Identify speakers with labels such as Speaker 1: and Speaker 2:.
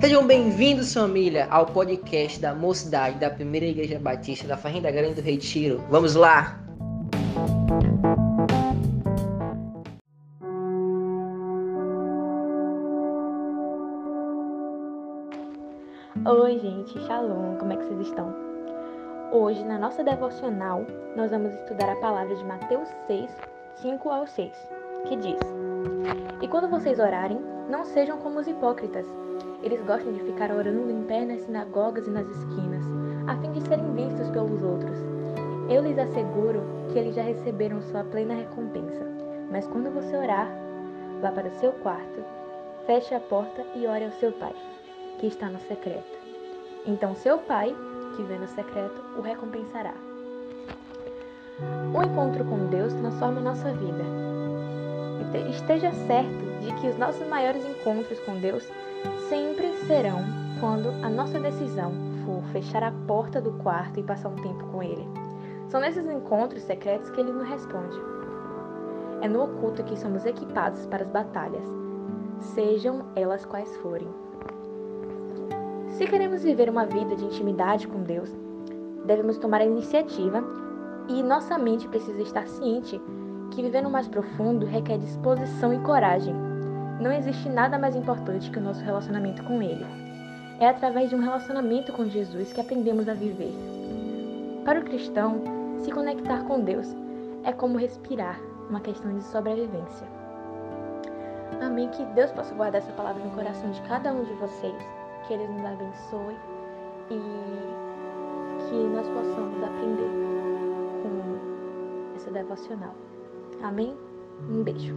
Speaker 1: Sejam bem-vindos, família, ao podcast da Mocidade da Primeira Igreja Batista da Fazenda Grande do Retiro. Vamos lá!
Speaker 2: Oi, gente, Shalom, como é que vocês estão? Hoje, na nossa devocional, nós vamos estudar a palavra de Mateus 6, 5 ao 6, que diz: E quando vocês orarem, não sejam como os hipócritas eles gostam de ficar orando em pé nas sinagogas e nas esquinas, a fim de serem vistos pelos outros. Eu lhes asseguro que eles já receberam sua plena recompensa. Mas quando você orar, vá para o seu quarto, feche a porta e ore ao seu pai, que está no secreto. Então seu pai, que vê no secreto, o recompensará. O encontro com Deus transforma nossa vida. Esteja certo de que os nossos maiores encontros com Deus sempre serão quando a nossa decisão for fechar a porta do quarto e passar um tempo com Ele. São nesses encontros secretos que Ele nos responde. É no oculto que somos equipados para as batalhas, sejam elas quais forem. Se queremos viver uma vida de intimidade com Deus, devemos tomar a iniciativa e nossa mente precisa estar ciente que viver no mais profundo requer disposição e coragem não existe nada mais importante que o nosso relacionamento com Ele. É através de um relacionamento com Jesus que aprendemos a viver. Para o cristão, se conectar com Deus é como respirar, uma questão de sobrevivência. Amém. Que Deus possa guardar essa palavra no coração de cada um de vocês, que Ele nos abençoe e que nós possamos aprender com essa devocional. Amém? Um beijo.